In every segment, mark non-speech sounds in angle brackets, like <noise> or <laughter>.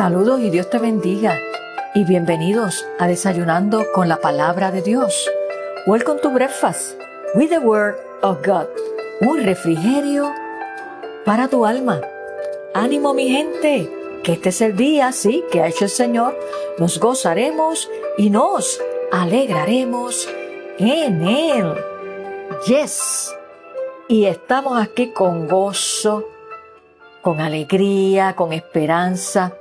Saludos y Dios te bendiga y bienvenidos a Desayunando con la Palabra de Dios. Welcome to Breakfast with the Word of God. Un refrigerio para tu alma. Ánimo mi gente, que este es el día, sí, que ha hecho el Señor. Nos gozaremos y nos alegraremos en Él. Yes. Y estamos aquí con gozo, con alegría, con esperanza,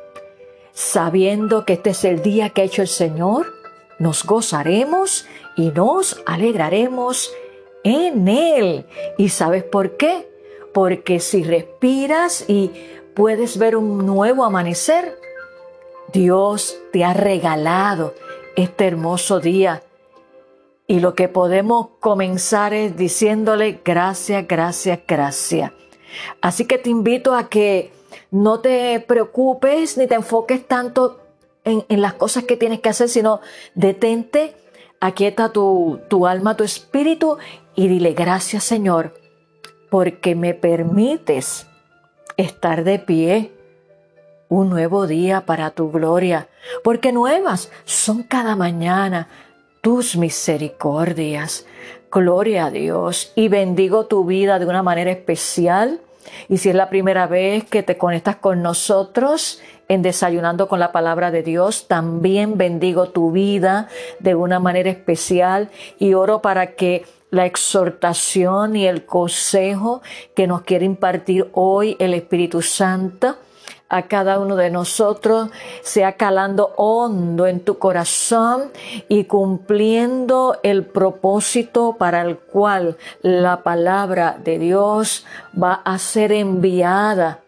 sabiendo que este es el día que ha hecho el Señor. Nos gozaremos y nos alegraremos en Él. ¿Y sabes por qué? Porque si respiras y puedes ver un nuevo amanecer, Dios te ha regalado este hermoso día. Y lo que podemos comenzar es diciéndole gracias, gracias, gracias. Así que te invito a que no te preocupes ni te enfoques tanto en, las cosas que tienes que hacer, sino detente, aquieta tu, tu alma, tu espíritu y dile gracias Señor, porque me permites estar de pie un nuevo día para tu gloria, porque nuevas son cada mañana tus misericordias. Gloria a Dios y bendigo tu vida de una manera especial. Y si es la primera vez que te conectas con nosotros en Desayunando con la Palabra de Dios, también bendigo tu vida de una manera especial y oro para que la exhortación y el consejo que nos quiere impartir hoy el Espíritu Santo a cada uno de nosotros sea calando hondo en tu corazón y cumpliendo el propósito para el cual la palabra de Dios va a ser enviada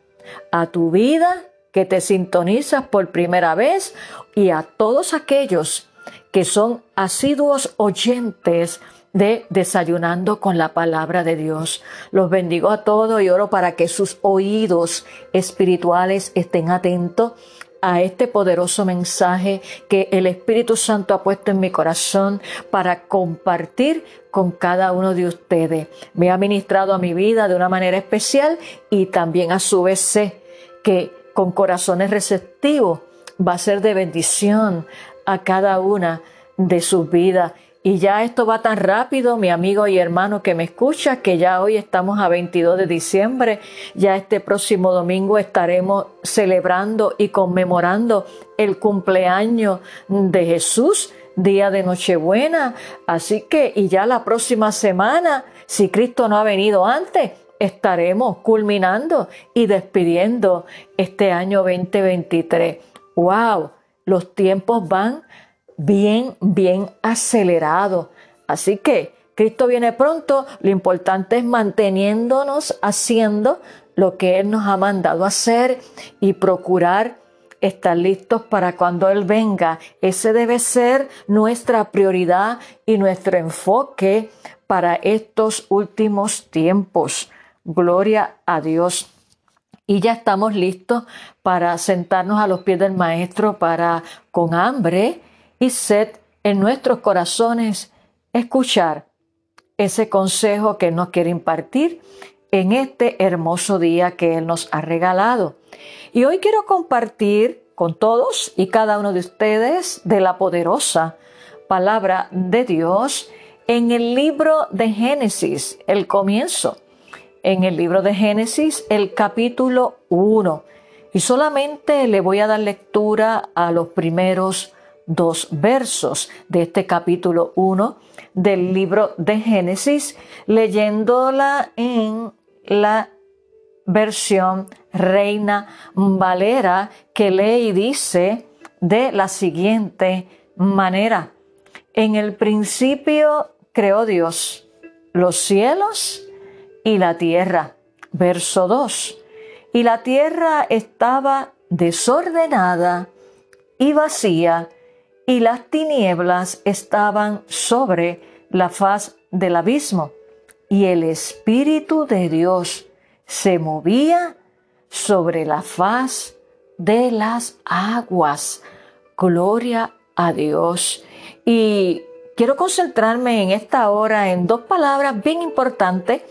a tu vida que te sintonizas por primera vez y a todos aquellos que son asiduos oyentes de Desayunando con la palabra de Dios. Los bendigo a todos y oro para que sus oídos espirituales estén atentos a este poderoso mensaje que el Espíritu Santo ha puesto en mi corazón para compartir con cada uno de ustedes. Me ha ministrado a mi vida de una manera especial y también a su vez sé que con corazones receptivos va a ser de bendición a cada una de sus vidas y ya esto va tan rápido, mi amigo y hermano que me escucha, que ya hoy estamos a 22 de diciembre, ya este próximo domingo estaremos celebrando y conmemorando el cumpleaños de Jesús, día de Nochebuena. Así que, y ya la próxima semana, si Cristo no ha venido antes, estaremos culminando y despidiendo este año 2023. ¡Wow! Los tiempos van bien, bien acelerado. Así que Cristo viene pronto, lo importante es manteniéndonos haciendo lo que Él nos ha mandado hacer y procurar estar listos para cuando Él venga. Ese debe ser nuestra prioridad y nuestro enfoque para estos últimos tiempos. Gloria a Dios. Y ya estamos listos para sentarnos a los pies del Maestro para con hambre y sed en nuestros corazones escuchar ese consejo que nos quiere impartir en este hermoso día que Él nos ha regalado. Y hoy quiero compartir con todos y cada uno de ustedes de la poderosa palabra de Dios en el libro de Génesis, el comienzo. En el libro de Génesis, el capítulo 1. Y solamente le voy a dar lectura a los primeros dos versos de este capítulo 1 del libro de Génesis, leyéndola en la versión Reina Valera que lee y dice de la siguiente manera. En el principio creó Dios los cielos y la tierra. Verso 2. Y la tierra estaba desordenada y vacía y las tinieblas estaban sobre la faz del abismo, y el Espíritu de Dios se movía sobre la faz de las aguas. Gloria a Dios. Y quiero concentrarme en esta hora en dos palabras bien importantes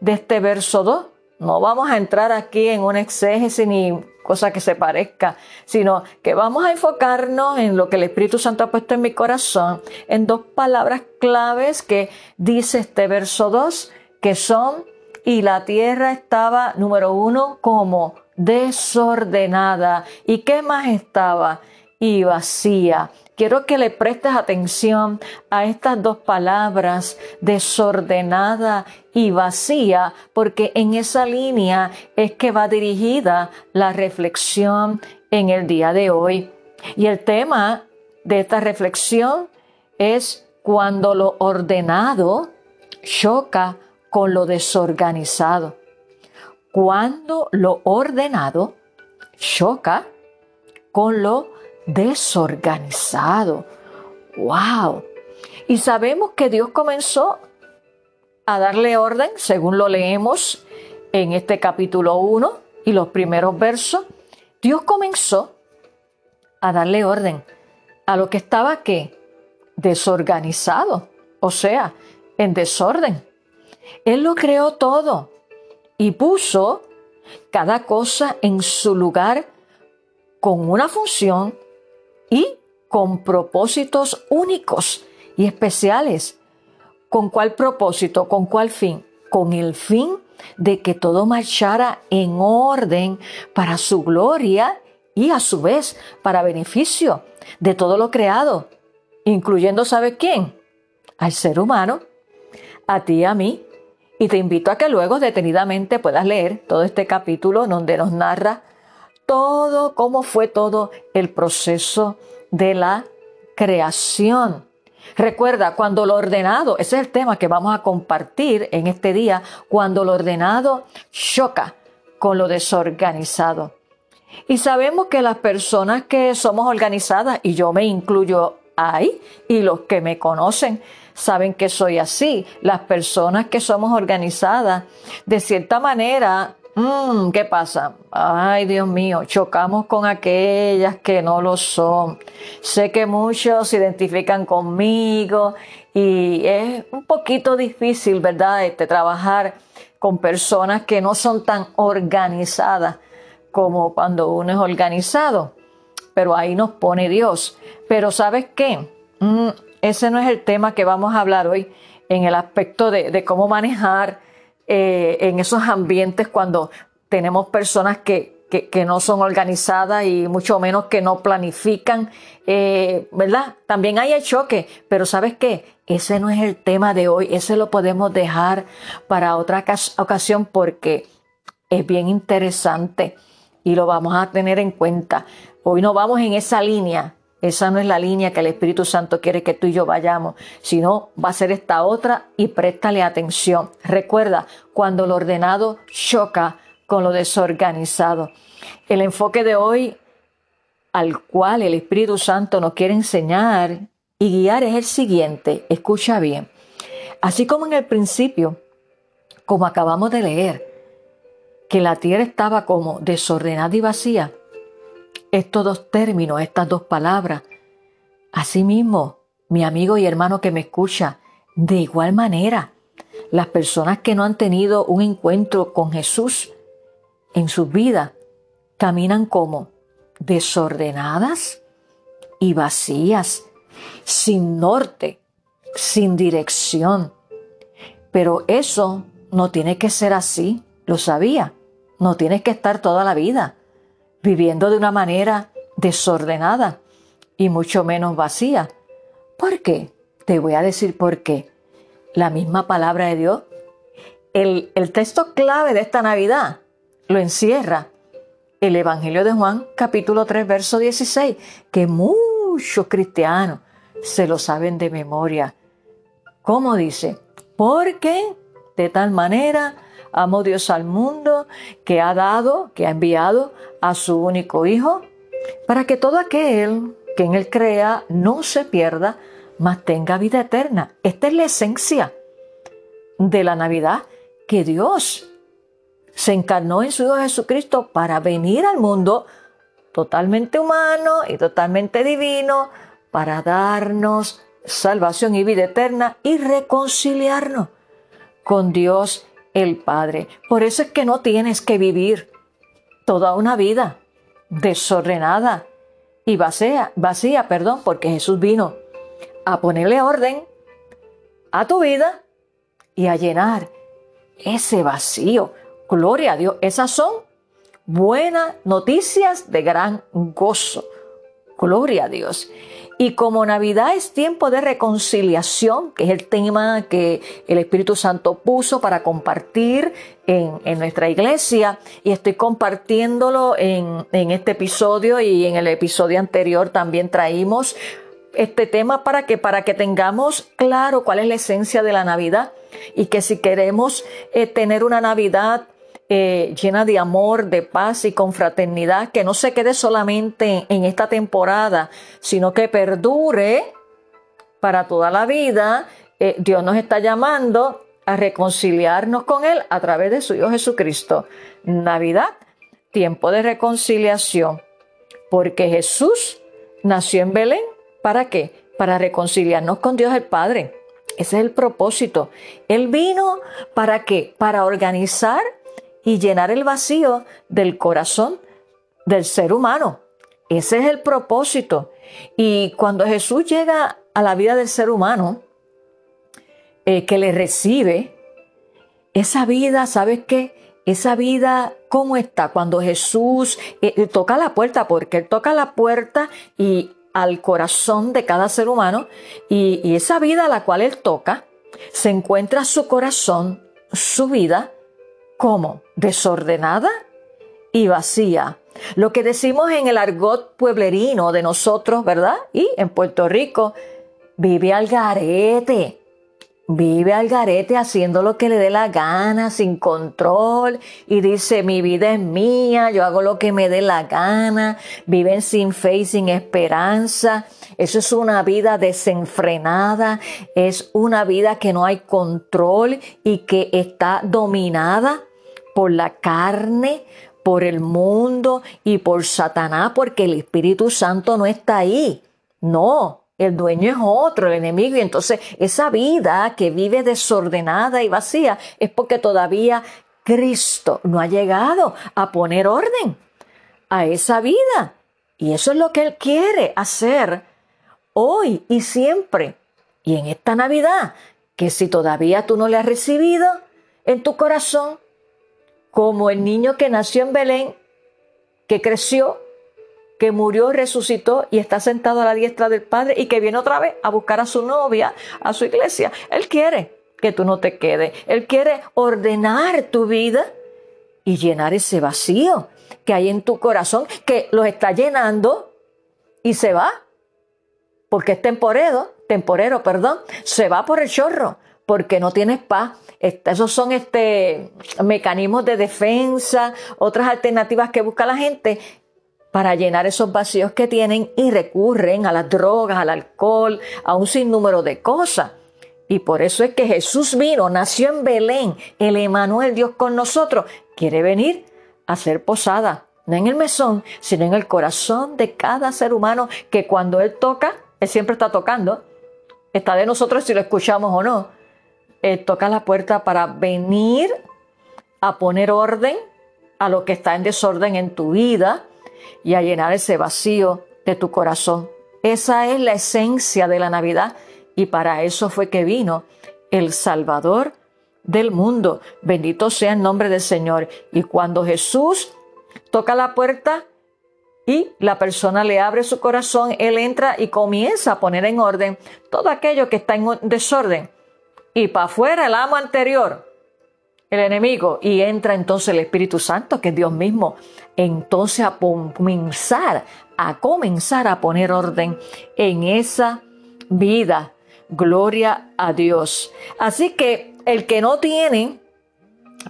de este verso 2. No vamos a entrar aquí en un exégesis ni cosa que se parezca, sino que vamos a enfocarnos en lo que el Espíritu Santo ha puesto en mi corazón, en dos palabras claves que dice este verso 2, que son, y la tierra estaba, número uno, como desordenada. ¿Y qué más estaba? Y vacía. Quiero que le prestes atención a estas dos palabras, desordenada y vacía, porque en esa línea es que va dirigida la reflexión en el día de hoy. Y el tema de esta reflexión es cuando lo ordenado choca con lo desorganizado. Cuando lo ordenado choca con lo desorganizado. ¡Wow! Y sabemos que Dios comenzó a darle orden, según lo leemos en este capítulo 1 y los primeros versos. Dios comenzó a darle orden a lo que estaba que desorganizado, o sea, en desorden. Él lo creó todo y puso cada cosa en su lugar con una función y con propósitos únicos y especiales. ¿Con cuál propósito? ¿Con cuál fin? Con el fin de que todo marchara en orden para su gloria y a su vez para beneficio de todo lo creado, incluyendo, ¿sabe quién? Al ser humano, a ti y a mí. Y te invito a que luego detenidamente puedas leer todo este capítulo donde nos narra todo, cómo fue todo el proceso de la creación. Recuerda, cuando lo ordenado, ese es el tema que vamos a compartir en este día, cuando lo ordenado choca con lo desorganizado. Y sabemos que las personas que somos organizadas, y yo me incluyo ahí, y los que me conocen saben que soy así, las personas que somos organizadas, de cierta manera Mm, ¿Qué pasa? Ay, Dios mío, chocamos con aquellas que no lo son. Sé que muchos se identifican conmigo y es un poquito difícil, ¿verdad? Este, trabajar con personas que no son tan organizadas como cuando uno es organizado. Pero ahí nos pone Dios. Pero ¿sabes qué? Mm, ese no es el tema que vamos a hablar hoy en el aspecto de, de cómo manejar eh, en esos ambientes cuando tenemos personas que, que, no son organizadas y mucho menos que no planifican, eh, ¿verdad? También hay el choque, pero ¿sabes qué? Ese no es el tema de hoy, ese lo podemos dejar para otra ocasión porque es bien interesante y lo vamos a tener en cuenta. Hoy no vamos en esa línea, esa no es la línea que el Espíritu Santo quiere que tú y yo vayamos, sino va a ser esta otra y préstale atención. Recuerda, cuando lo ordenado choca con lo desorganizado. El enfoque de hoy al cual el Espíritu Santo nos quiere enseñar y guiar es el siguiente. Escucha bien. Así como en el principio, como acabamos de leer, que la tierra estaba como desordenada y vacía, estos dos términos, estas dos palabras. Asimismo, mi amigo y hermano que me escucha, de igual manera, las personas que no han tenido un encuentro con Jesús en sus vidas caminan como desordenadas y vacías, sin norte, sin dirección. Pero eso no tiene que ser así, lo sabía. No tienes que estar toda la vida viviendo de una manera desordenada y mucho menos vacía. ¿Por qué? Te voy a decir por qué. La misma palabra de Dios, el, texto clave de esta Navidad lo encierra el Evangelio de Juan capítulo 3 verso 16, que muchos cristianos se lo saben de memoria. ¿Cómo dice? Porque de tal manera Amo Dios al mundo que ha dado, que ha enviado a su único Hijo, para que todo aquel que en Él crea no se pierda, mas tenga vida eterna. Esta es la esencia de la Navidad, que Dios se encarnó en su Hijo Jesucristo para venir al mundo totalmente humano y totalmente divino, para darnos salvación y vida eterna y reconciliarnos con Dios el Padre. Por eso es que no tienes que vivir toda una vida desordenada y vacía, perdón, porque Jesús vino a ponerle orden a tu vida y a llenar ese vacío. Gloria a Dios. Esas son buenas noticias de gran gozo. Gloria a Dios. Y como Navidad es tiempo de reconciliación, que es el tema que el Espíritu Santo puso para compartir en, nuestra iglesia, y estoy compartiéndolo en, este episodio y en el episodio anterior también traímos este tema para que, para que tengamos claro cuál es la esencia de la Navidad y que si queremos eh, tener una Navidad eh, llena de amor, de paz y confraternidad, que no se quede solamente en esta temporada, sino que perdure para toda la vida. Eh, Dios nos está llamando a reconciliarnos con Él a través de su Hijo Jesucristo. Navidad, tiempo de reconciliación, porque Jesús nació en Belén ¿Para qué? Para reconciliarnos con Dios el Padre. Ese es el propósito. Él vino para qué? Para organizar y llenar el vacío del corazón del ser humano. Ese es el propósito. Y cuando Jesús llega a la vida del ser humano, eh, que le recibe, esa vida, ¿sabes qué? Esa vida, ¿cómo está? Cuando Jesús eh, toca la puerta, porque Él toca la puerta y al corazón de cada ser humano y, esa vida a la cual Él toca, se encuentra su corazón, su vida, como desordenada y vacía. Lo que decimos en el argot pueblerino de nosotros, ¿verdad? Y en Puerto Rico, vive al garete. Vive al garete haciendo lo que le dé la gana, sin control, y dice, mi vida es mía, yo hago lo que me dé la gana, viven sin fe y sin esperanza. Eso es una vida desenfrenada, es una vida que no hay control y que está dominada por la carne, por el mundo y por Satanás, porque el Espíritu Santo no está ahí. No, el dueño es otro, el enemigo, y entonces esa vida que vive desordenada y vacía es porque todavía Cristo no ha llegado a poner orden a esa vida. Y eso es lo que Él quiere hacer hoy y siempre. Y en esta Navidad, que si todavía tú no le has recibido en tu corazón, como el niño que nació en Belén, que creció que murió, resucitó y está sentado a la diestra del Padre y que viene otra vez a buscar a su novia, a su iglesia. Él quiere que tú no te quedes. Él quiere ordenar tu vida y llenar ese vacío que hay en tu corazón, que lo está llenando y se va. Porque es temporero, temporero, perdón, se va por el chorro, porque no tienes paz. Esos son este, mecanismos de defensa, otras alternativas que busca la gente para llenar esos vacíos que tienen y recurren a las drogas, al alcohol, a un sinnúmero de cosas. Y por eso es que Jesús vino, nació en Belén, el Emanuel, Dios con nosotros, quiere venir a ser posada, no en el mesón, sino en el corazón de cada ser humano que cuando Él toca, Él siempre está tocando, está de nosotros si lo escuchamos o no. Él toca la puerta para venir a poner orden a lo que está en desorden en tu vida, y a llenar ese vacío de tu corazón. Esa es la esencia de la Navidad y para eso fue que vino el Salvador del mundo. Bendito sea el nombre del Señor. Y cuando Jesús toca la puerta y la persona le abre su corazón, Él entra y comienza a poner en orden todo aquello que está en desorden. Y para afuera el amo anterior, el enemigo y entra entonces el Espíritu Santo, que es Dios mismo, entonces a comenzar, a comenzar a poner orden en esa vida. Gloria a Dios. Así que el que no tiene,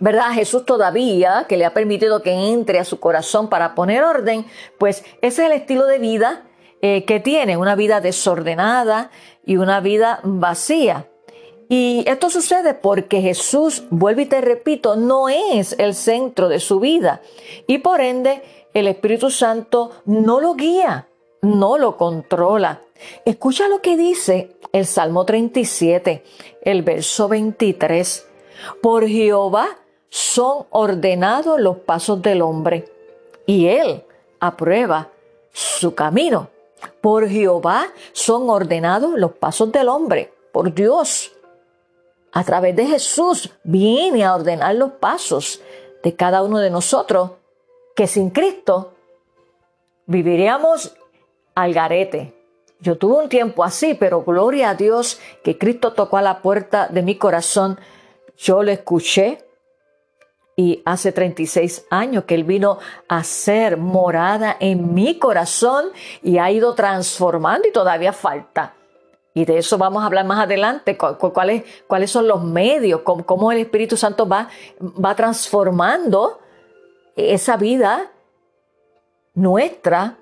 ¿verdad? Jesús todavía, que le ha permitido que entre a su corazón para poner orden, pues ese es el estilo de vida eh, que tiene, una vida desordenada y una vida vacía. Y esto sucede porque Jesús, vuelvo y te repito, no es el centro de su vida. Y por ende, el Espíritu Santo no lo guía, no lo controla. Escucha lo que dice el Salmo 37, el verso 23. Por Jehová son ordenados los pasos del hombre, y él a prueba su camino. Por Jehová son ordenados los pasos del hombre, por Dios. A través de Jesús viene a ordenar los pasos de cada uno de nosotros, que sin Cristo viviríamos al garete. Yo tuve un tiempo así, pero gloria a Dios que Cristo tocó a la puerta de mi corazón. Yo lo escuché, y hace 36 años que Él vino a ser morada en mi corazón y ha ido transformando y todavía falta. Y de eso vamos a hablar más adelante, cuáles, cuáles son los medios, cómo, el Espíritu Santo va, va transformando esa vida nuestra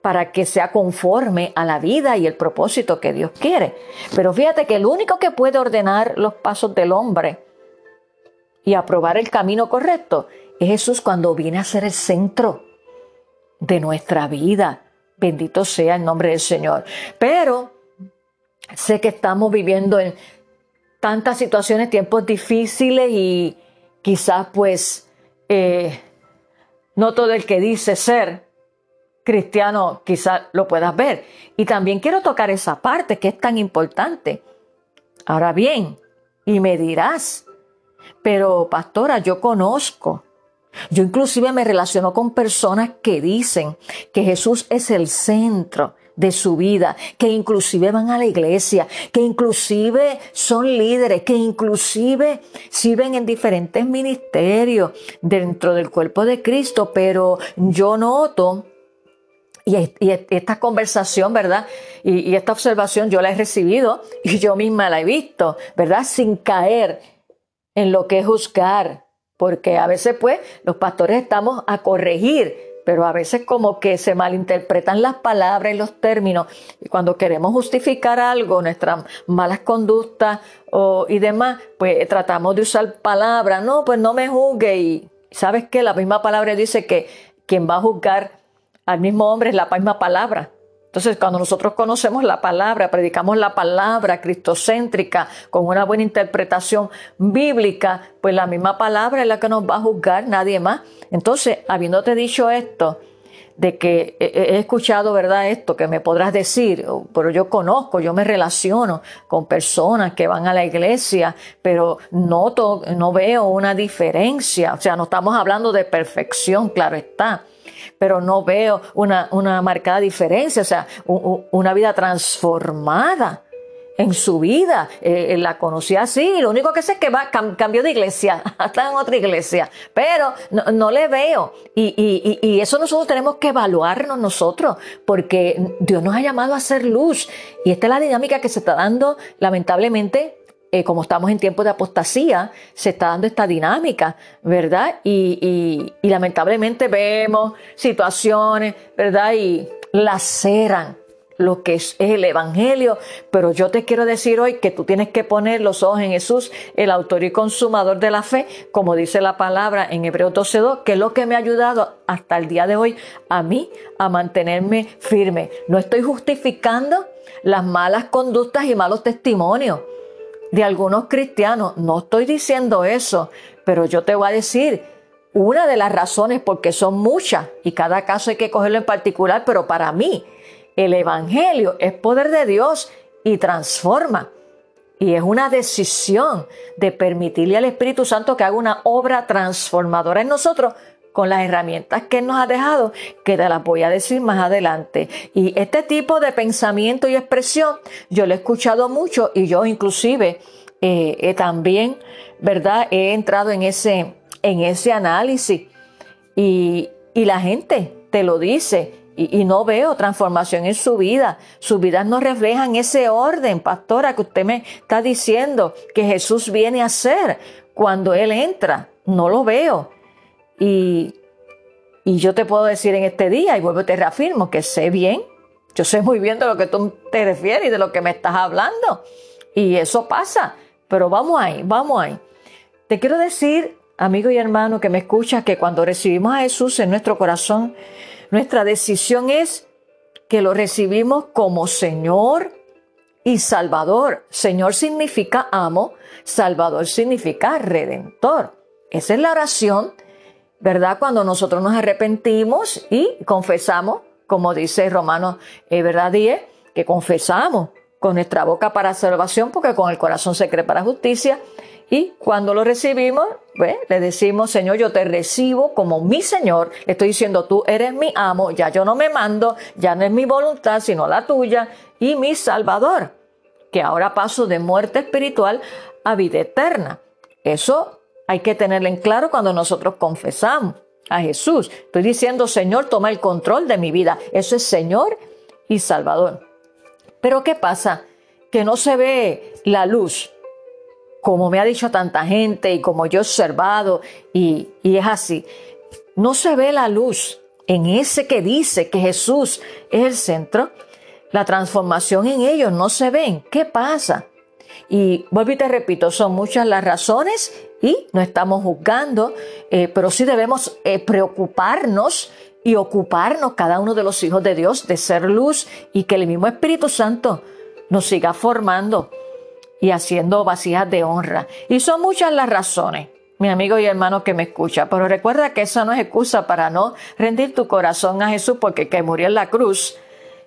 para que sea conforme a la vida y el propósito que Dios quiere. Pero fíjate que el único que puede ordenar los pasos del hombre y aprobar el camino correcto es Jesús cuando viene a ser el centro de nuestra vida. Bendito sea el nombre del Señor. Pero sé que estamos viviendo en tantas situaciones, tiempos difíciles y quizás pues eh, no todo el que dice ser cristiano quizás lo puedas ver. Y también quiero tocar esa parte que es tan importante. Ahora bien, y me dirás, pero pastora, yo conozco. Yo inclusive me relaciono con personas que dicen que Jesús es el centro de su vida, que inclusive van a la iglesia, que inclusive son líderes, que inclusive sirven en diferentes ministerios dentro del cuerpo de Cristo, pero yo noto y, esta conversación, ¿verdad? Y, y, esta observación yo la he recibido y yo misma la he visto, ¿verdad? Sin caer en lo que es juzgar, porque a veces pues los pastores estamos a corregir, pero a veces como que se malinterpretan las palabras y los términos y cuando queremos justificar algo, nuestras malas conductas o, y demás, pues tratamos de usar palabras, no, pues no me juzgue y sabes que la misma palabra dice que quien va a juzgar al mismo hombre es la misma palabra. Entonces, cuando nosotros conocemos la palabra, predicamos la palabra cristocéntrica con una buena interpretación bíblica, pues la misma palabra es la que nos va a juzgar, nadie más. Entonces, habiéndote dicho esto, de que he escuchado, ¿verdad? Esto que me podrás decir, pero yo conozco, yo me relaciono con personas que van a la iglesia, pero no, no veo una diferencia. O sea, no estamos hablando de perfección, claro está pero no veo una, marcada diferencia, o sea, una vida transformada en su vida. Eh, la conocí así, lo único que sé es que va, cambió de iglesia, <laughs> está en otra iglesia, pero no, le veo. Y, y, eso nosotros tenemos que evaluarnos nosotros, porque Dios nos ha llamado a ser luz. Y esta es la dinámica que se está dando, lamentablemente, eh, como estamos en tiempos de apostasía, se está dando esta dinámica, ¿verdad? Y, lamentablemente vemos situaciones, ¿verdad? Y laceran lo que es el Evangelio, pero yo te quiero decir hoy que tú tienes que poner los ojos en Jesús, el autor y consumador de la fe, como dice la palabra en Hebreos 12.2, que es lo que me ha ayudado hasta el día de hoy a mí a mantenerme firme. No estoy justificando las malas conductas y malos testimonios de algunos cristianos. No estoy diciendo eso, pero yo te voy a decir una de las razones, porque son muchas y cada caso hay que cogerlo en particular, pero para mí el Evangelio es poder de Dios y transforma. Y es una decisión de permitirle al Espíritu Santo que haga una obra transformadora en nosotros con las herramientas que nos ha dejado, que te las voy a decir más adelante. Y este tipo de pensamiento y expresión, yo lo he escuchado mucho y yo inclusive eh, también, ¿verdad? He entrado en ese, en ese análisis y, la gente te lo dice. Y, y, no veo transformación en su vida. Sus vidas no reflejan ese orden, pastora, que usted me está diciendo que Jesús viene a hacer cuando Él entra. No lo veo. Y, yo te puedo decir en este día, y vuelvo te reafirmo, que sé bien, yo sé muy bien de lo que tú te refieres y de lo que me estás hablando. Y eso pasa, pero vamos ahí, vamos ahí. Te quiero decir, amigo y hermano que me escuchas, que cuando recibimos a Jesús en nuestro corazón, nuestra decisión es que lo recibimos como Señor y Salvador. Señor significa amo, Salvador significa redentor. Esa es la oración ¿verdad? Cuando nosotros nos arrepentimos y confesamos, como dice Romanos, eh, ¿verdad? 10, que confesamos con nuestra boca para salvación, porque con el corazón se cree para justicia. Y cuando lo recibimos, pues, le decimos, Señor, yo te recibo como mi Señor. Estoy diciendo, tú eres mi amo, ya yo no me mando, ya no es mi voluntad, sino la tuya, y mi Salvador, que ahora paso de muerte espiritual a vida eterna. Eso hay que tenerlo en claro cuando nosotros confesamos a Jesús. Estoy diciendo, Señor, toma el control de mi vida. Eso es Señor y Salvador. Pero ¿qué pasa? Que no se ve la luz, como me ha dicho tanta gente y como yo he observado, y, es así. No se ve la luz en ese que dice que Jesús es el centro. La transformación en ellos no se ven. ¿Qué pasa? Y vuelvo y te repito, son muchas las razones y no estamos juzgando, eh, pero sí debemos eh, preocuparnos y ocuparnos cada uno de los hijos de Dios de ser luz y que el mismo Espíritu Santo nos siga formando y haciendo vasijas de honra. Y son muchas las razones, mi amigo y hermano que me escucha, pero recuerda que esa no es excusa para no rendir tu corazón a Jesús porque que murió en la cruz,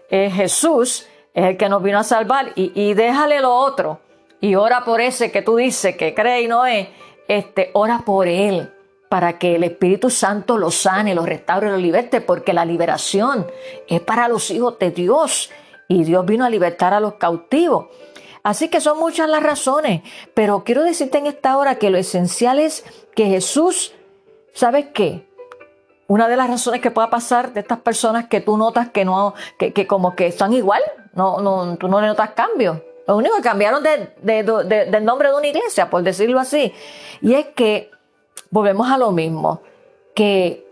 es Jesús es el que nos vino a salvar y, y déjale lo otro y ora por ese que tú dices que cree y no es este, ora por él para que el Espíritu Santo lo sane, lo restaure, lo liberte, porque la liberación es para los hijos de Dios y Dios vino a libertar a los cautivos. Así que son muchas las razones, pero quiero decirte en esta hora que lo esencial es que Jesús, ¿sabes qué? Una de las razones que pueda pasar de estas personas que tú notas que no, que, como que están igual, no, no, tú no le notas cambio, lo único que cambiaron del nombre de una iglesia, por decirlo así. Y es que volvemos a lo mismo, que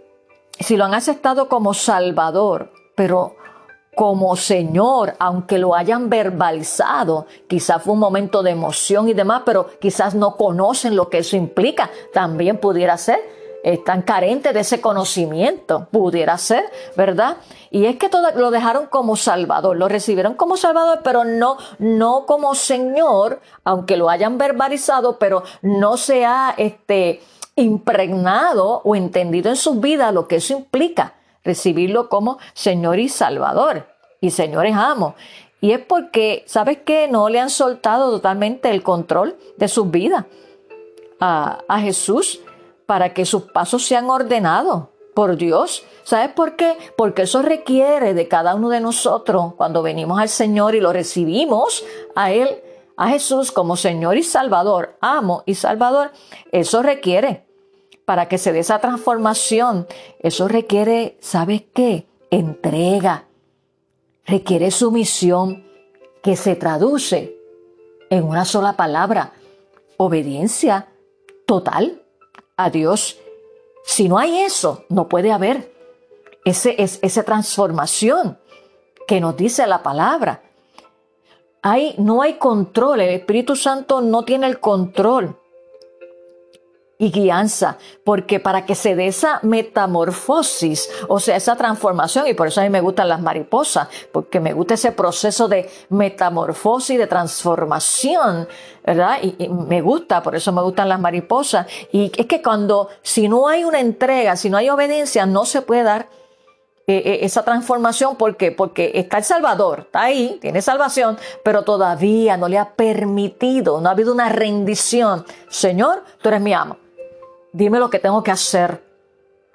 si lo han aceptado como Salvador, pero como Señor, aunque lo hayan verbalizado, quizás fue un momento de emoción y demás, pero quizás no conocen lo que eso implica, también pudiera ser están carentes de ese conocimiento, pudiera ser, ¿verdad? Y es que todo, lo dejaron como Salvador, lo recibieron como Salvador, pero no, no como Señor, aunque lo hayan verbalizado, pero no se ha este, impregnado o entendido en su vida lo que eso implica, recibirlo como Señor y Salvador, y señores amo. Y es porque, ¿sabes qué? No le han soltado totalmente el control de sus vidas a, a Jesús para que sus pasos sean ordenados por Dios. ¿Sabes por qué? Porque eso requiere de cada uno de nosotros cuando venimos al Señor y lo recibimos a Él, a Jesús como Señor y Salvador, amo y Salvador. Eso requiere para que se dé esa transformación. Eso requiere, ¿sabes qué? Entrega. Requiere sumisión que se traduce en una sola palabra. Obediencia total a Dios. Si no hay eso, no puede haber ese, es, esa transformación que nos dice la palabra. Hay, no hay control, el Espíritu Santo no tiene el control y guianza, porque para que se dé esa metamorfosis, o sea, esa transformación, y por eso a mí me gustan las mariposas, porque me gusta ese proceso de metamorfosis, de transformación, ¿verdad? Y, me gusta, por eso me gustan las mariposas. Y es que cuando, si no hay una entrega, si no hay obediencia, no se puede dar eh, eh, esa transformación. ¿Por qué? Porque está el Salvador, está ahí, tiene salvación, pero todavía no le ha permitido, no ha habido una rendición. Señor, tú eres mi amo dime lo que tengo que hacer,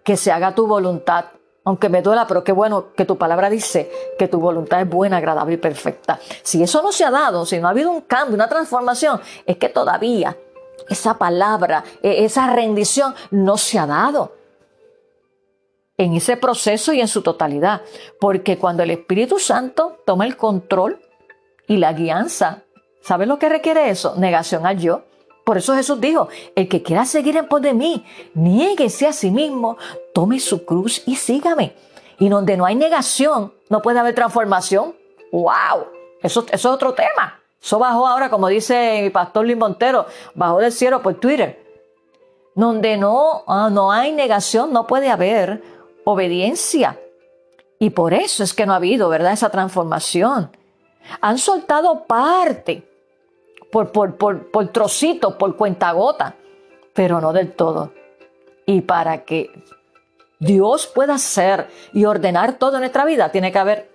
que se haga tu voluntad, aunque me duela, pero qué bueno que tu palabra dice que tu voluntad es buena, agradable y perfecta. Si eso no se ha dado, si no ha habido un cambio, una transformación, es que todavía esa palabra, e, esa rendición no se ha dado en ese proceso y en su totalidad. Porque cuando el Espíritu Santo toma el control y la guianza, ¿sabes lo que requiere eso? Negación al yo. Por eso Jesús dijo, el que quiera seguir en pos de mí, niéguese a sí mismo, tome su cruz y sígame. Y donde no hay negación, no puede haber transformación. ¡Wow! Eso, eso es otro tema. Eso bajó ahora, como dice mi pastor Luis Montero, bajó del cielo por Twitter. Donde no, ah, no hay negación, no puede haber obediencia. Y por eso es que no ha habido, ¿verdad? Esa transformación. Han soltado parte por, por, por, por trocitos, por cuentagota, pero no del todo. Y para que Dios pueda hacer y ordenar todo en nuestra vida, tiene que haber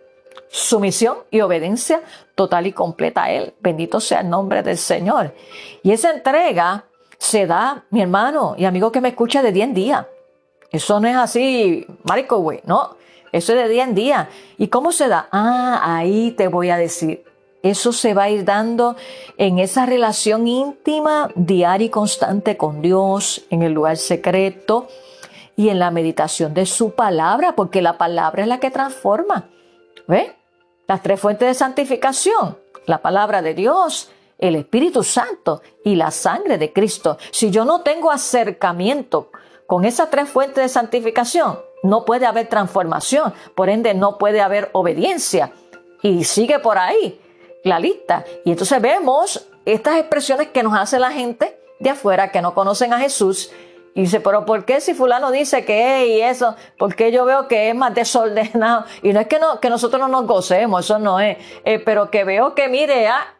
sumisión y obediencia total y completa a Él. Bendito sea el nombre del Señor. Y esa entrega se da, mi hermano y amigo que me escucha, de día en día. Eso no es así, marico, güey, no. Eso es de día en día. ¿Y cómo se da? Ah, ahí te voy a decir. Eso se va a ir dando en esa relación íntima, diaria y constante con Dios, en el lugar secreto y en la meditación de su palabra, porque la palabra es la que transforma. ¿Ve? Las tres fuentes de santificación, la palabra de Dios, el Espíritu Santo y la sangre de Cristo. Si yo no tengo acercamiento con esas tres fuentes de santificación, no puede haber transformación, por ende no puede haber obediencia. Y sigue por ahí la lista. Y entonces vemos estas expresiones que nos hace la gente de afuera que no conocen a Jesús. Y dice, pero ¿por qué si fulano dice que es y eso? Porque yo veo que es más desordenado. Y no es que, no, que nosotros no nos gocemos, eso no es. Eh, pero que veo que, mire, ah,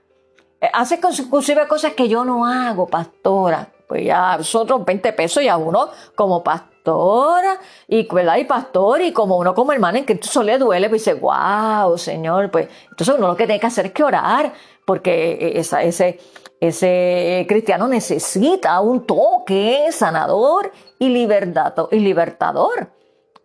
hace inclusive cosas que yo no hago, pastora. Pues ya, nosotros 20 pesos y a uno como pastor pastora y, ¿verdad? y pastor y como uno como hermano en que eso le duele, pues dice, wow, Señor, pues entonces uno lo que tiene que hacer es que orar, porque esa, ese, ese cristiano necesita un toque sanador y, libertador, y libertador.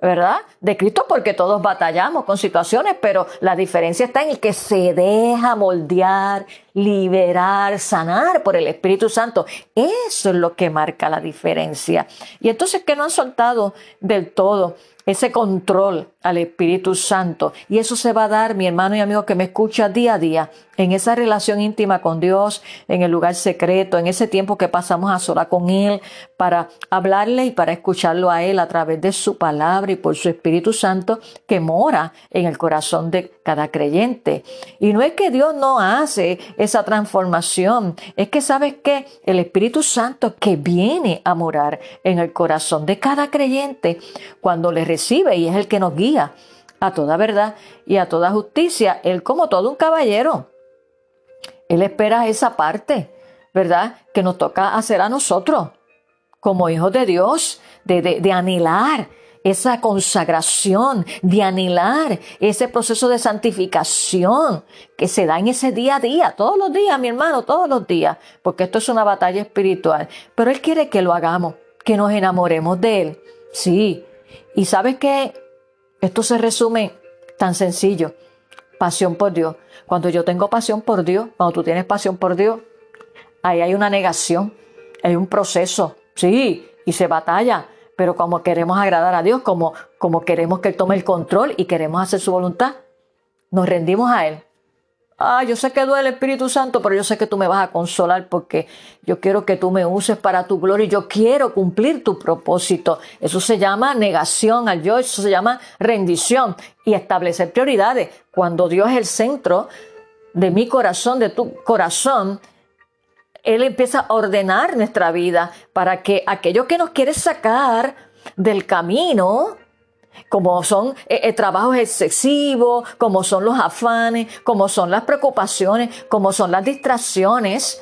¿Verdad? De Cristo porque todos batallamos con situaciones, pero la diferencia está en el que se deja moldear, liberar, sanar por el Espíritu Santo. Eso es lo que marca la diferencia. Y entonces que no han soltado del todo ese control al Espíritu Santo. Y eso se va a dar, mi hermano y amigo que me escucha día a día, en esa relación íntima con Dios, en el lugar secreto, en ese tiempo que pasamos a sola con Él, para hablarle y para escucharlo a Él a través de su palabra y por su Espíritu Santo que mora en el corazón de cada creyente. Y no es que Dios no hace esa transformación, es que sabes que el Espíritu Santo que viene a morar en el corazón de cada creyente cuando le y es el que nos guía a toda verdad y a toda justicia, Él como todo un caballero. Él espera esa parte, ¿verdad? Que nos toca hacer a nosotros, como hijos de Dios, de, de, de anhelar esa consagración, de anhelar ese proceso de santificación que se da en ese día a día, todos los días, mi hermano, todos los días, porque esto es una batalla espiritual. Pero Él quiere que lo hagamos, que nos enamoremos de Él. Sí. Y sabes que esto se resume tan sencillo. Pasión por Dios. Cuando yo tengo pasión por Dios, cuando tú tienes pasión por Dios, ahí hay una negación, hay un proceso, sí, y se batalla, pero como queremos agradar a Dios, como, como queremos que Él tome el control y queremos hacer su voluntad, nos rendimos a Él. Ah, yo sé que duele el Espíritu Santo, pero yo sé que tú me vas a consolar porque yo quiero que tú me uses para tu gloria y yo quiero cumplir tu propósito. Eso se llama negación al yo, eso se llama rendición y establecer prioridades. Cuando Dios es el centro de mi corazón, de tu corazón, Él empieza a ordenar nuestra vida para que aquello que nos quiere sacar del camino, como son eh, eh, trabajos excesivos, como son los afanes, como son las preocupaciones, como son las distracciones,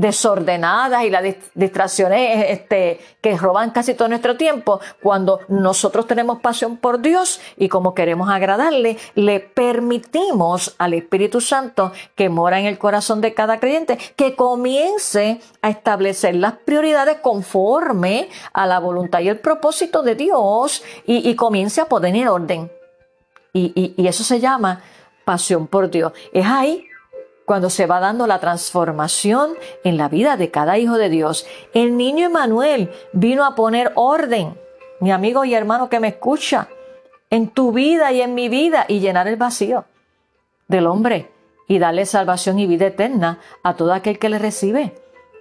desordenadas y las distracciones este, que roban casi todo nuestro tiempo, cuando nosotros tenemos pasión por Dios y como queremos agradarle, le permitimos al Espíritu Santo que mora en el corazón de cada creyente que comience a establecer las prioridades conforme a la voluntad y el propósito de Dios y, comience a poner orden. Y, y eso se llama pasión por Dios. Es ahí cuando se va dando la transformación en la vida de cada hijo de Dios. El niño Emanuel vino a poner orden, mi amigo y hermano que me escucha, en tu vida y en mi vida y llenar el vacío del hombre y darle salvación y vida eterna a todo aquel que le recibe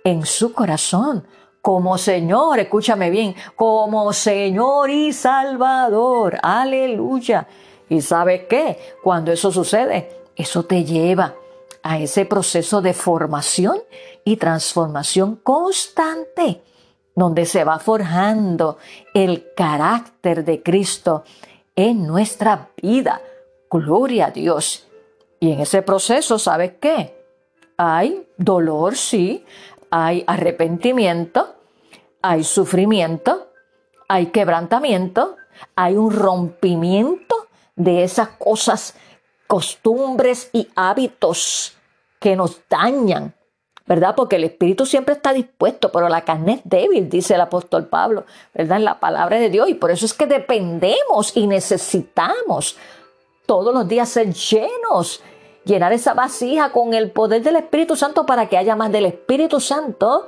en su corazón. Como Señor, escúchame bien, como Señor y Salvador. Aleluya. ¿Y sabes qué? Cuando eso sucede, eso te lleva a ese proceso de formación y transformación constante, donde se va forjando el carácter de Cristo en nuestra vida. Gloria a Dios. Y en ese proceso, ¿sabes qué? Hay dolor, sí, hay arrepentimiento, hay sufrimiento, hay quebrantamiento, hay un rompimiento de esas cosas, costumbres y hábitos que nos dañan, ¿verdad? Porque el espíritu siempre está dispuesto, pero la carne es débil, dice el apóstol Pablo, ¿verdad? En la palabra de Dios. Y por eso es que dependemos y necesitamos todos los días ser llenos, llenar esa vasija con el poder del Espíritu Santo para que haya más del Espíritu Santo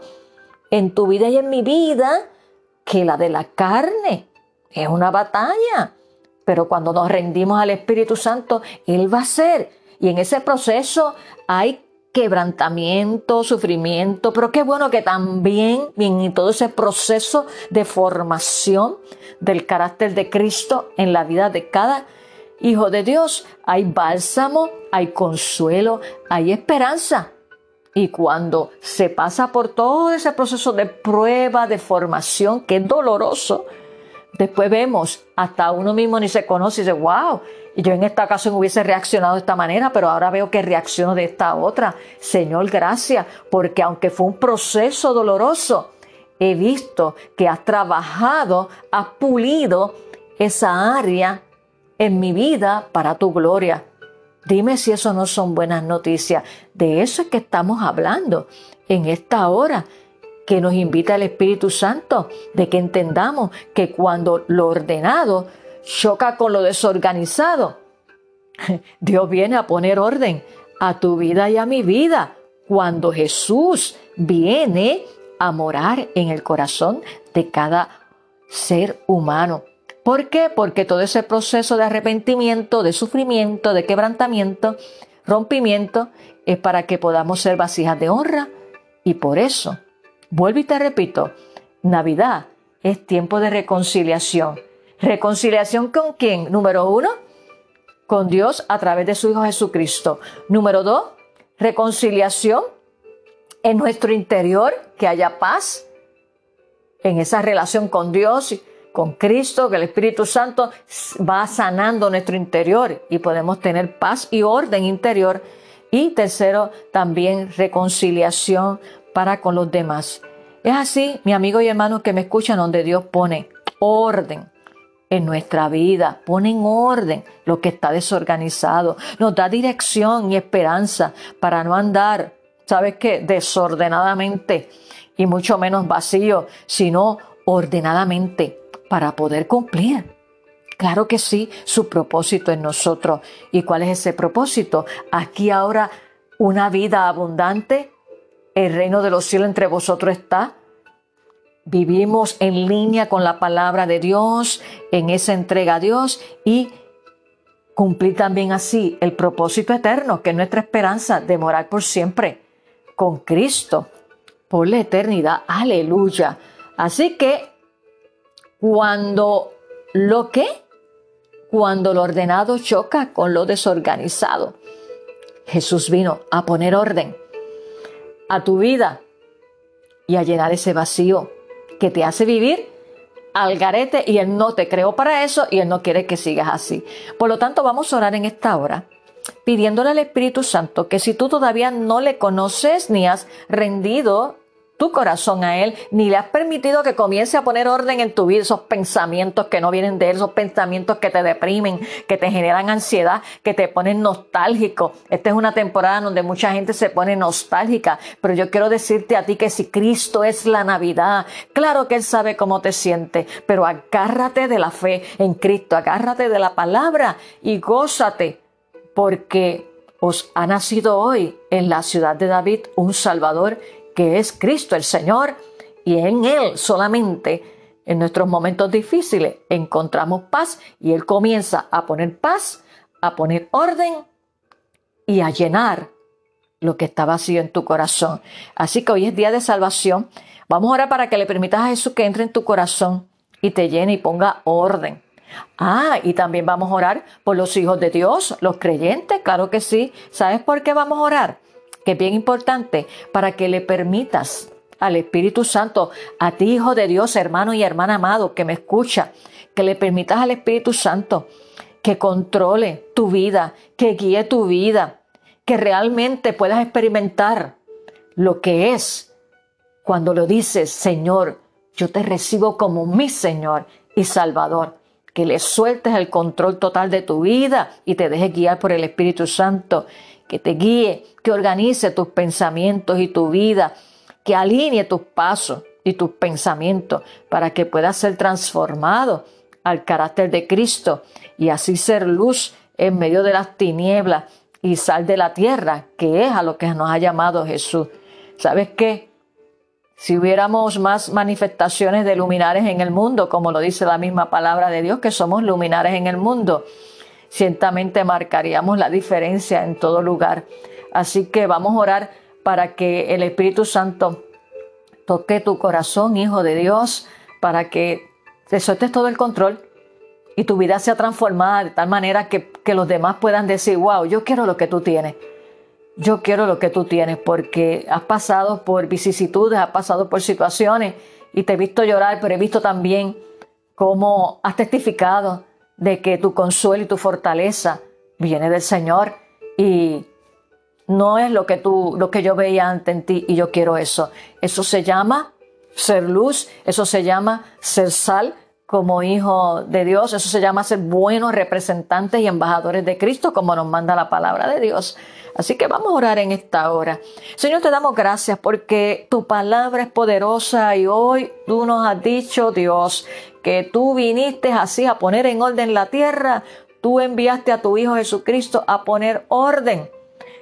en tu vida y en mi vida que la de la carne. Es una batalla. Pero cuando nos rendimos al Espíritu Santo, Él va a ser. Y en ese proceso hay quebrantamiento, sufrimiento, pero qué bueno que también en todo ese proceso de formación del carácter de Cristo en la vida de cada hijo de Dios hay bálsamo, hay consuelo, hay esperanza. Y cuando se pasa por todo ese proceso de prueba, de formación, que es doloroso, después vemos, hasta uno mismo ni se conoce y dice, wow, yo en esta ocasión hubiese reaccionado de esta manera, pero ahora veo que reacciono de esta otra. Señor, gracias, porque aunque fue un proceso doloroso, he visto que has trabajado, has pulido esa área en mi vida para tu gloria. Dime si eso no son buenas noticias. De eso es que estamos hablando en esta hora que nos invita el Espíritu Santo, de que entendamos que cuando lo ordenado choca con lo desorganizado, <laughs> Dios viene a poner orden a tu vida y a mi vida cuando Jesús viene a morar en el corazón de cada ser humano. ¿Por qué? Porque todo ese proceso de arrepentimiento, de sufrimiento, de quebrantamiento, rompimiento, es para que podamos ser vasijas de honra. Y por eso, vuelvo y te repito, Navidad es tiempo de reconciliación. ¿Reconciliación con quién? Número uno, con Dios a través de su Hijo Jesucristo. Número dos, reconciliación en nuestro interior, que haya paz en esa relación con Dios con Cristo, que el Espíritu Santo va sanando nuestro interior y podemos tener paz y orden interior. Y tercero, también reconciliación para con los demás. Es así, mi amigo y hermano que me escuchan, donde Dios pone orden en nuestra vida, pone en orden lo que está desorganizado, nos da dirección y esperanza para no andar, ¿sabes qué? Desordenadamente y mucho menos vacío, sino ordenadamente para poder cumplir. Claro que sí, su propósito en nosotros. ¿Y cuál es ese propósito? Aquí ahora una vida abundante, el reino de los cielos entre vosotros está. Vivimos en línea con la palabra de Dios, en esa entrega a Dios y cumplir también así el propósito eterno, que es nuestra esperanza de morar por siempre con Cristo por la eternidad. Aleluya. Así que cuando lo que, cuando lo ordenado choca con lo desorganizado. Jesús vino a poner orden a tu vida y a llenar ese vacío que te hace vivir al garete y Él no te creó para eso y Él no quiere que sigas así. Por lo tanto, vamos a orar en esta hora pidiéndole al Espíritu Santo que si tú todavía no le conoces ni has rendido tu corazón a Él, ni le has permitido que comience a poner orden en tu vida, esos pensamientos que no vienen de Él, esos pensamientos que te deprimen, que te generan ansiedad, que te ponen nostálgico. Esta es una temporada donde mucha gente se pone nostálgica, pero yo quiero decirte a ti que si Cristo es la Navidad, claro que Él sabe cómo te sientes, pero agárrate de la fe en Cristo, agárrate de la palabra y gózate, porque os ha nacido hoy en la ciudad de David un Salvador que es Cristo el Señor, y en Él solamente en nuestros momentos difíciles encontramos paz y Él comienza a poner paz, a poner orden y a llenar lo que está vacío en tu corazón. Así que hoy es día de salvación. Vamos a orar para que le permitas a Jesús que entre en tu corazón y te llene y ponga orden. Ah, y también vamos a orar por los hijos de Dios, los creyentes, claro que sí. ¿Sabes por qué vamos a orar? Que es bien importante, para que le permitas al Espíritu Santo, a ti, Hijo de Dios, hermano y hermana amado, que me escucha, que le permitas al Espíritu Santo que controle tu vida, que guíe tu vida, que realmente puedas experimentar lo que es cuando lo dices, Señor, yo te recibo como mi Señor y Salvador. Que le sueltes el control total de tu vida y te dejes guiar por el Espíritu Santo. Que te guíe, que organice tus pensamientos y tu vida, que alinee tus pasos y tus pensamientos para que puedas ser transformado al carácter de Cristo y así ser luz en medio de las tinieblas y sal de la tierra, que es a lo que nos ha llamado Jesús. ¿Sabes qué? Si hubiéramos más manifestaciones de luminares en el mundo, como lo dice la misma palabra de Dios, que somos luminares en el mundo, ciertamente marcaríamos la diferencia en todo lugar. Así que vamos a orar para que el Espíritu Santo toque tu corazón, hijo de Dios, para que te sueltes todo el control y tu vida sea transformada de tal manera que, que los demás puedan decir, wow, yo quiero lo que tú tienes yo quiero lo que tú tienes porque has pasado por vicisitudes, has pasado por situaciones y te he visto llorar, pero he visto también cómo has testificado de que tu consuelo y tu fortaleza viene del Señor y no es lo que tú lo que yo veía ante en ti y yo quiero eso. Eso se llama ser luz, eso se llama ser sal, como hijo de Dios. Eso se llama ser buenos representantes y embajadores de Cristo, como nos manda la palabra de Dios. Así que vamos a orar en esta hora. Señor, te damos gracias porque tu palabra es poderosa y hoy tú nos has dicho, Dios, que tú viniste así a poner en orden la tierra. Tú enviaste a tu Hijo Jesucristo a poner orden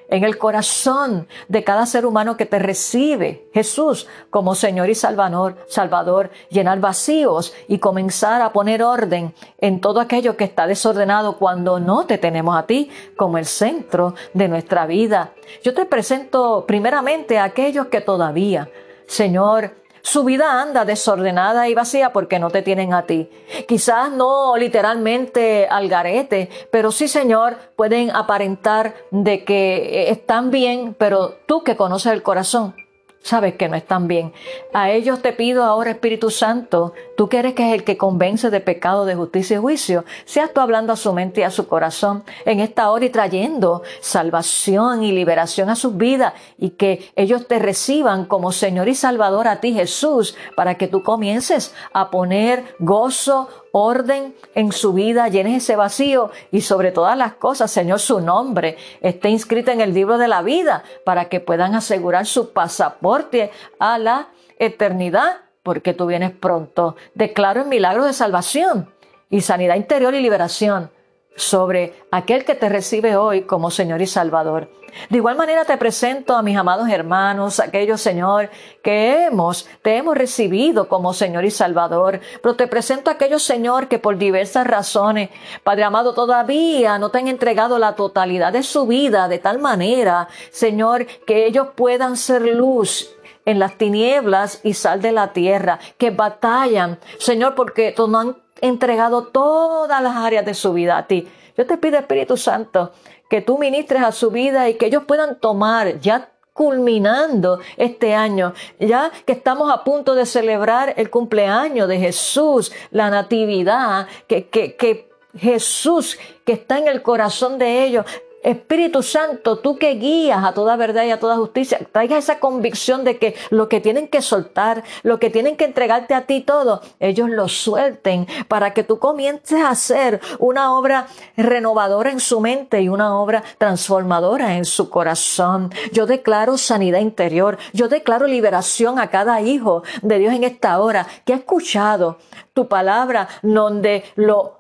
en el corazón de cada ser humano que te recibe, Jesús, como Señor y Salvador, Salvador, llenar vacíos y comenzar a poner orden en todo aquello que está desordenado cuando no te tenemos a ti como el centro de nuestra vida. Yo te presento primeramente a aquellos que todavía, Señor, su vida anda desordenada y vacía porque no te tienen a ti. Quizás no literalmente al garete, pero sí, Señor, pueden aparentar de que están bien, pero tú que conoces el corazón, sabes que no están bien. A ellos te pido ahora, Espíritu Santo, tú que eres que es el que convence de pecado, de justicia y juicio, seas tú hablando a su mente y a su corazón en esta hora y trayendo salvación y liberación a sus vidas y que ellos te reciban como Señor y Salvador a ti, Jesús, para que tú comiences a poner gozo, orden en su vida, llenes ese vacío y sobre todas las cosas, Señor, su nombre esté inscrito en el libro de la vida para que puedan asegurar su pasaporte a la eternidad, porque tú vienes pronto. Declaro el milagro de salvación y sanidad interior y liberación sobre aquel que te recibe hoy como Señor y Salvador. De igual manera te presento a mis amados hermanos, aquellos, Señor, que hemos, te hemos recibido como Señor y Salvador, pero te presento a aquellos, Señor, que por diversas razones, Padre amado, todavía no te han entregado la totalidad de su vida de tal manera, Señor, que ellos puedan ser luz en las tinieblas y sal de la tierra, que batallan, Señor, porque no han entregado todas las áreas de su vida a ti. Yo te pido, Espíritu Santo, que tú ministres a su vida y que ellos puedan tomar ya culminando este año, ya que estamos a punto de celebrar el cumpleaños de Jesús, la natividad, que, que, que Jesús que está en el corazón de ellos, Espíritu Santo, tú que guías a toda verdad y a toda justicia, traiga esa convicción de que lo que tienen que soltar, lo que tienen que entregarte a ti todo, ellos lo suelten para que tú comiences a hacer una obra renovadora en su mente y una obra transformadora en su corazón. Yo declaro sanidad interior, yo declaro liberación a cada hijo de Dios en esta hora que ha escuchado tu palabra donde lo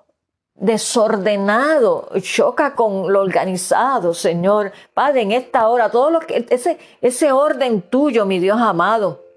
desordenado, choca con lo organizado, Señor. Padre, en esta hora, todo lo que, ese, ese orden tuyo, mi Dios amado,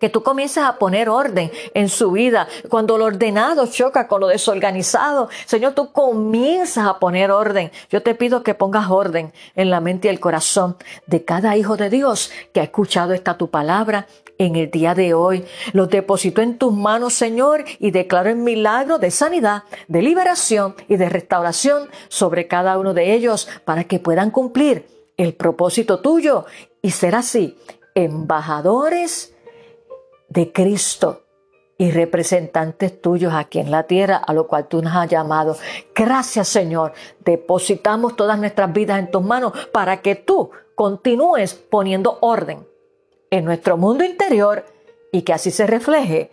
que tú comiences a poner orden en su vida. Cuando lo ordenado choca con lo desorganizado, Señor, tú comienzas a poner orden. Yo te pido que pongas orden en la mente y el corazón de cada hijo de Dios que ha escuchado esta tu palabra en el día de hoy. Los deposito en tus manos, Señor, y declaro el milagro de sanidad, de liberación y de restauración sobre cada uno de ellos para que puedan cumplir el propósito tuyo y ser así embajadores de Cristo y representantes tuyos aquí en la tierra, a lo cual tú nos has llamado. Gracias, Señor. Depositamos todas nuestras vidas en tus manos para que tú continúes poniendo orden en nuestro mundo interior y que así se refleje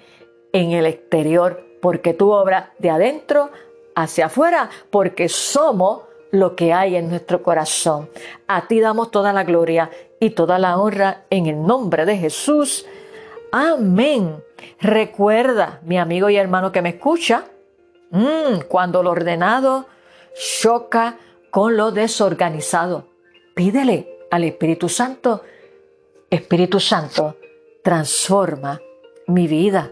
en el exterior, porque tú obras de adentro hacia afuera, porque somos lo que hay en nuestro corazón. A ti damos toda la gloria y toda la honra en el nombre de Jesús. Amén. Recuerda, mi amigo y hermano que me escucha, mm, cuando lo ordenado choca con lo desorganizado, pídele al Espíritu Santo, Espíritu Santo, transforma mi vida.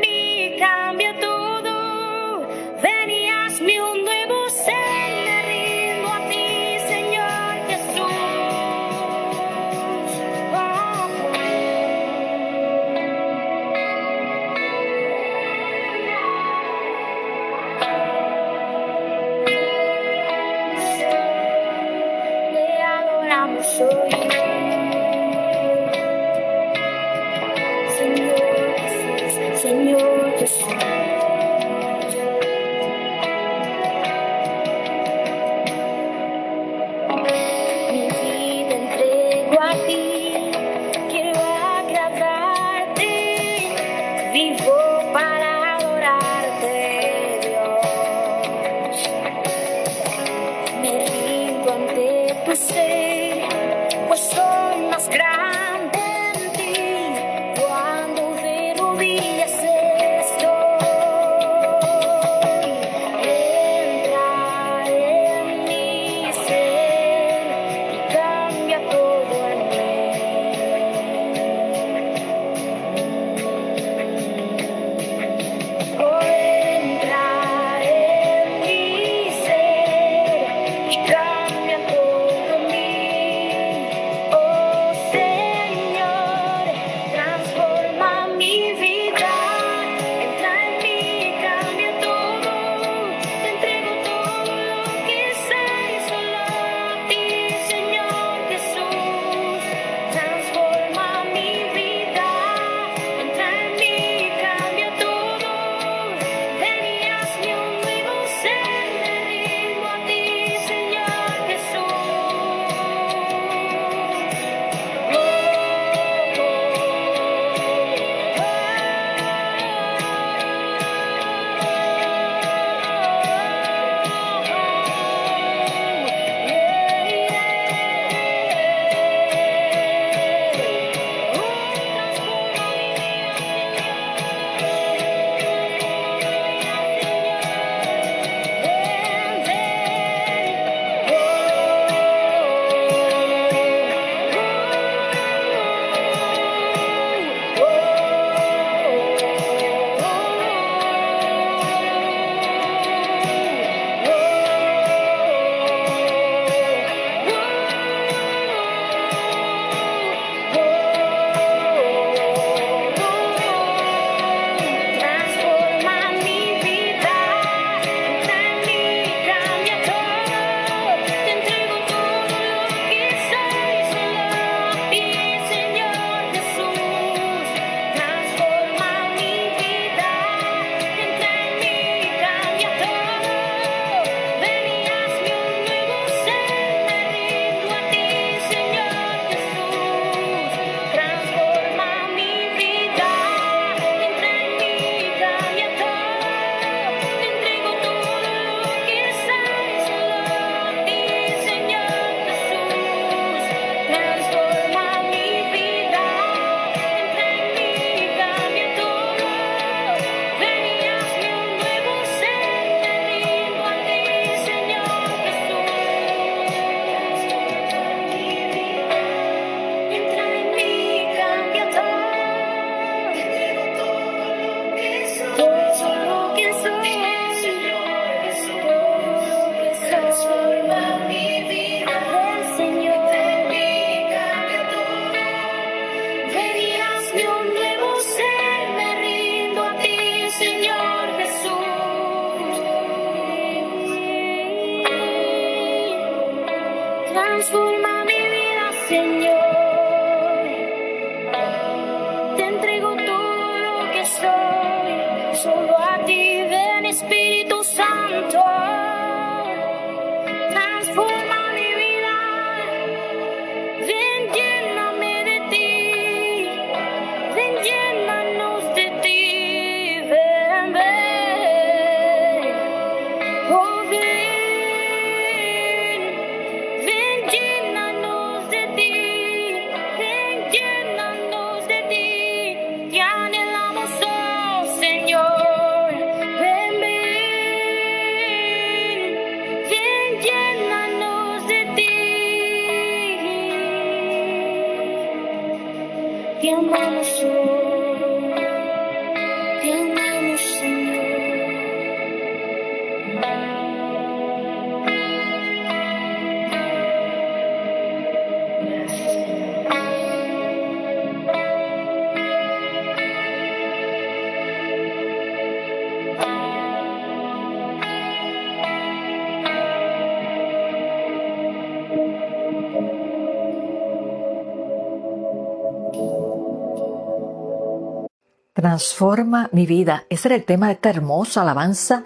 transforma mi vida. Ese era el tema de esta hermosa alabanza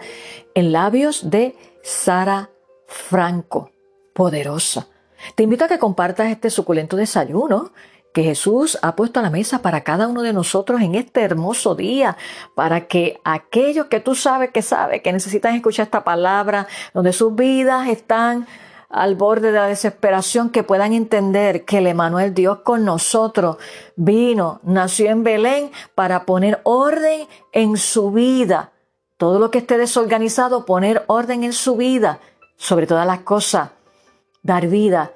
en labios de Sara Franco, poderosa. Te invito a que compartas este suculento desayuno que Jesús ha puesto a la mesa para cada uno de nosotros en este hermoso día, para que aquellos que tú sabes que sabes que necesitan escuchar esta palabra, donde sus vidas están al borde de la desesperación, que puedan entender que el Emanuel Dios con nosotros vino, nació en Belén para poner orden en su vida. Todo lo que esté desorganizado, poner orden en su vida, sobre todas las cosas, dar vida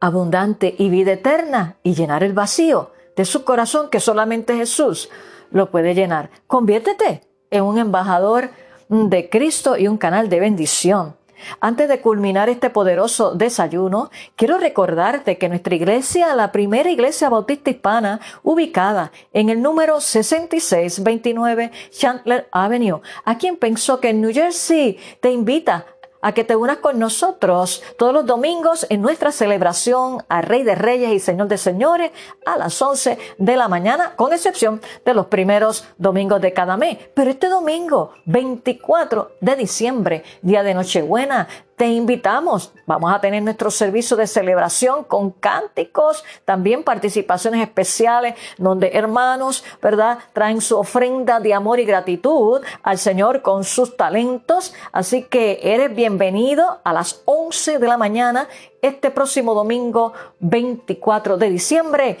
abundante y vida eterna y llenar el vacío de su corazón que solamente Jesús lo puede llenar. Conviértete en un embajador de Cristo y un canal de bendición. Antes de culminar este poderoso desayuno, quiero recordarte que nuestra iglesia, la primera iglesia bautista hispana, ubicada en el número 6629 Chandler Avenue, aquí en Pensacola, en New Jersey, te invita a que te unas con nosotros todos los domingos en nuestra celebración a Rey de Reyes y Señor de Señores a las 11 de la mañana, con excepción de los primeros domingos de cada mes. Pero este domingo, 24 de diciembre, día de Nochebuena, te invitamos. Vamos a tener nuestro servicio de celebración con cánticos, también participaciones especiales donde hermanos, ¿verdad? Traen su ofrenda de amor y gratitud al Señor con sus talentos. Así que eres bienvenido a las 11 de la mañana este próximo domingo 24 de diciembre.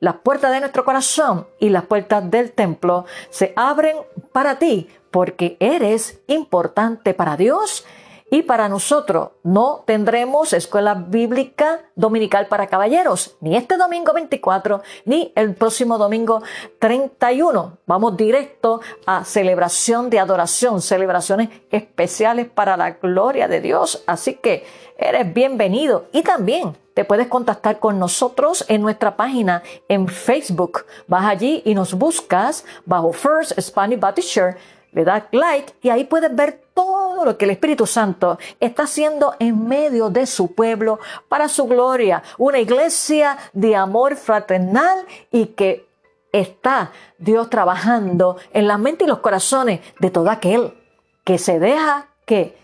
Las puertas de nuestro corazón y las puertas del templo se abren para ti porque eres importante para Dios y para nosotros no tendremos escuela bíblica dominical para caballeros, ni este domingo 24, ni el próximo domingo 31. Vamos directo a celebración de adoración, celebraciones especiales para la gloria de Dios. Así que eres bienvenido y también te puedes contactar con nosotros en nuestra página en Facebook. Vas allí y nos buscas bajo First Spanish Baptist Church le das like y ahí puedes ver todo lo que el Espíritu Santo está haciendo en medio de su pueblo para su gloria. Una iglesia de amor fraternal y que está Dios trabajando en la mente y los corazones de todo aquel que se deja que,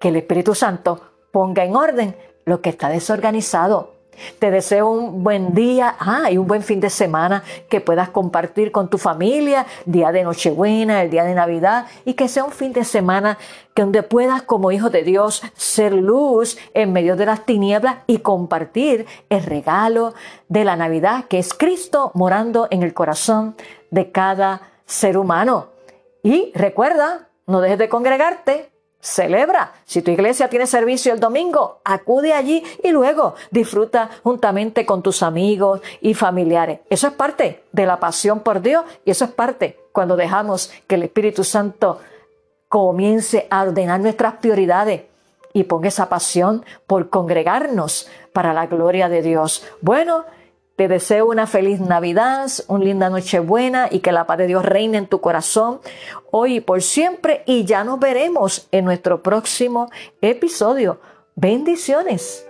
que el Espíritu Santo ponga en orden lo que está desorganizado. Te deseo un buen día ah, y un buen fin de semana que puedas compartir con tu familia, día de Nochebuena, el día de Navidad, y que sea un fin de semana que donde puedas como hijo de Dios ser luz en medio de las tinieblas y compartir el regalo de la Navidad que es Cristo morando en el corazón de cada ser humano. Y recuerda, no dejes de congregarte, Celebra. Si tu iglesia tiene servicio el domingo, acude allí y luego disfruta juntamente con tus amigos y familiares. Eso es parte de la pasión por Dios y eso es parte cuando dejamos que el Espíritu Santo comience a ordenar nuestras prioridades y ponga esa pasión por congregarnos para la gloria de Dios. Bueno, te deseo una feliz Navidad, una linda Nochebuena y que la paz de Dios reine en tu corazón hoy y por siempre. Y ya nos veremos en nuestro próximo episodio. Bendiciones.